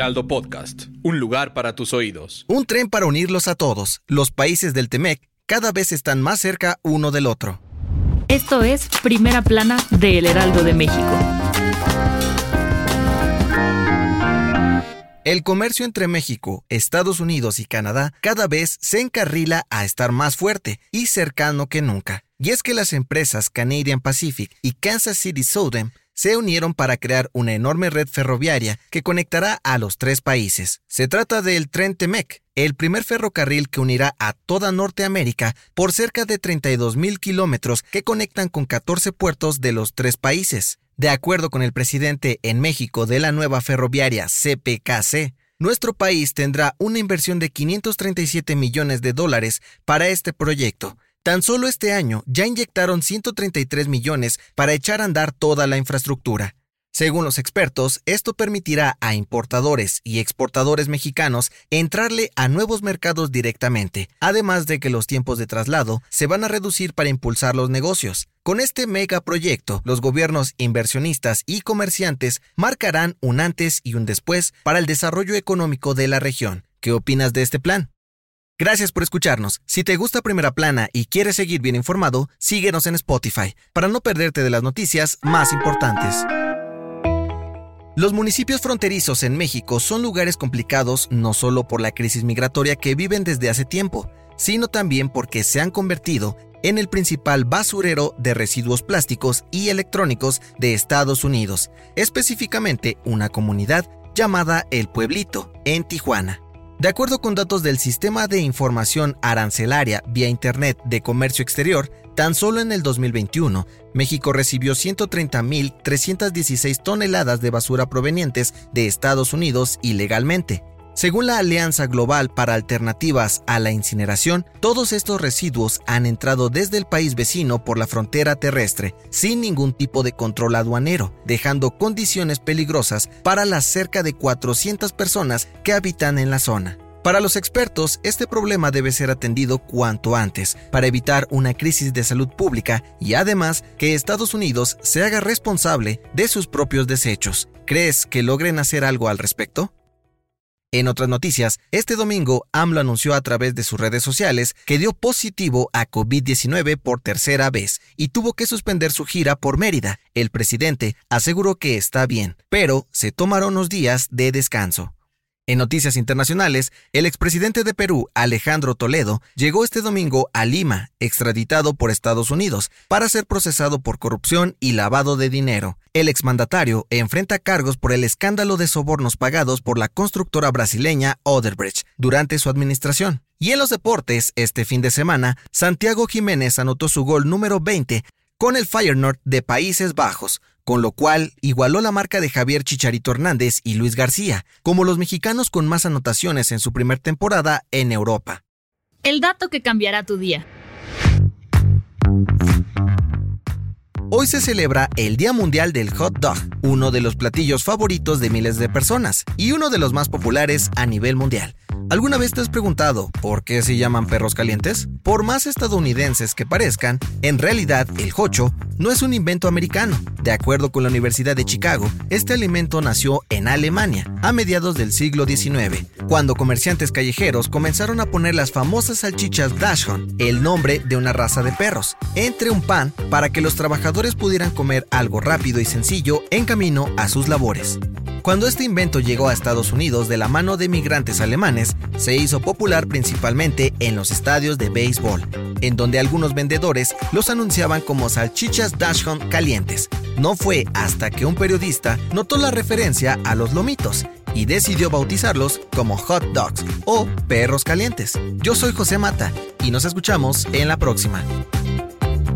Heraldo Podcast, un lugar para tus oídos. Un tren para unirlos a todos. Los países del Temec cada vez están más cerca uno del otro. Esto es Primera Plana de El Heraldo de México. El comercio entre México, Estados Unidos y Canadá cada vez se encarrila a estar más fuerte y cercano que nunca. Y es que las empresas Canadian Pacific y Kansas City Southern se unieron para crear una enorme red ferroviaria que conectará a los tres países. Se trata del Tren Temec, el primer ferrocarril que unirá a toda Norteamérica por cerca de 32 mil kilómetros que conectan con 14 puertos de los tres países. De acuerdo con el presidente en México de la nueva ferroviaria CPKC, nuestro país tendrá una inversión de 537 millones de dólares para este proyecto, Tan solo este año ya inyectaron 133 millones para echar a andar toda la infraestructura. Según los expertos, esto permitirá a importadores y exportadores mexicanos entrarle a nuevos mercados directamente, además de que los tiempos de traslado se van a reducir para impulsar los negocios. Con este megaproyecto, los gobiernos inversionistas y comerciantes marcarán un antes y un después para el desarrollo económico de la región. ¿Qué opinas de este plan? Gracias por escucharnos. Si te gusta Primera Plana y quieres seguir bien informado, síguenos en Spotify para no perderte de las noticias más importantes. Los municipios fronterizos en México son lugares complicados no solo por la crisis migratoria que viven desde hace tiempo, sino también porque se han convertido en el principal basurero de residuos plásticos y electrónicos de Estados Unidos, específicamente una comunidad llamada El Pueblito, en Tijuana. De acuerdo con datos del Sistema de Información Arancelaria vía Internet de Comercio Exterior, tan solo en el 2021, México recibió 130.316 toneladas de basura provenientes de Estados Unidos ilegalmente. Según la Alianza Global para Alternativas a la Incineración, todos estos residuos han entrado desde el país vecino por la frontera terrestre, sin ningún tipo de control aduanero, dejando condiciones peligrosas para las cerca de 400 personas que habitan en la zona. Para los expertos, este problema debe ser atendido cuanto antes para evitar una crisis de salud pública y además que Estados Unidos se haga responsable de sus propios desechos. ¿Crees que logren hacer algo al respecto? En otras noticias, este domingo AMLO anunció a través de sus redes sociales que dio positivo a COVID-19 por tercera vez y tuvo que suspender su gira por Mérida. El presidente aseguró que está bien, pero se tomaron unos días de descanso. En noticias internacionales, el expresidente de Perú, Alejandro Toledo, llegó este domingo a Lima, extraditado por Estados Unidos, para ser procesado por corrupción y lavado de dinero. El exmandatario enfrenta cargos por el escándalo de sobornos pagados por la constructora brasileña Oderbrecht durante su administración. Y en los deportes, este fin de semana, Santiago Jiménez anotó su gol número 20 con el Feyenoord de Países Bajos, con lo cual igualó la marca de Javier Chicharito Hernández y Luis García, como los mexicanos con más anotaciones en su primer temporada en Europa. El dato que cambiará tu día. Hoy se celebra el Día Mundial del Hot Dog, uno de los platillos favoritos de miles de personas y uno de los más populares a nivel mundial. ¿Alguna vez te has preguntado por qué se llaman perros calientes? Por más estadounidenses que parezcan, en realidad el hocho no es un invento americano. De acuerdo con la Universidad de Chicago, este alimento nació en Alemania a mediados del siglo XIX, cuando comerciantes callejeros comenzaron a poner las famosas salchichas Dachshund, el nombre de una raza de perros, entre un pan para que los trabajadores pudieran comer algo rápido y sencillo en camino a sus labores. Cuando este invento llegó a Estados Unidos de la mano de migrantes alemanes, se hizo popular principalmente en los estadios de béisbol, en donde algunos vendedores los anunciaban como salchichas Dachshund calientes. No fue hasta que un periodista notó la referencia a los lomitos y decidió bautizarlos como hot dogs o perros calientes. Yo soy José Mata y nos escuchamos en la próxima.